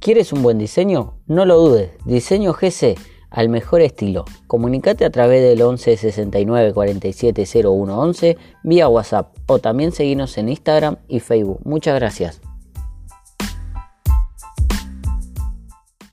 ¿Quieres un buen diseño? No lo dudes, Diseño GC al mejor estilo. Comunicate a través del 11 69 47 01 vía WhatsApp o también seguinos en Instagram y Facebook. Muchas gracias.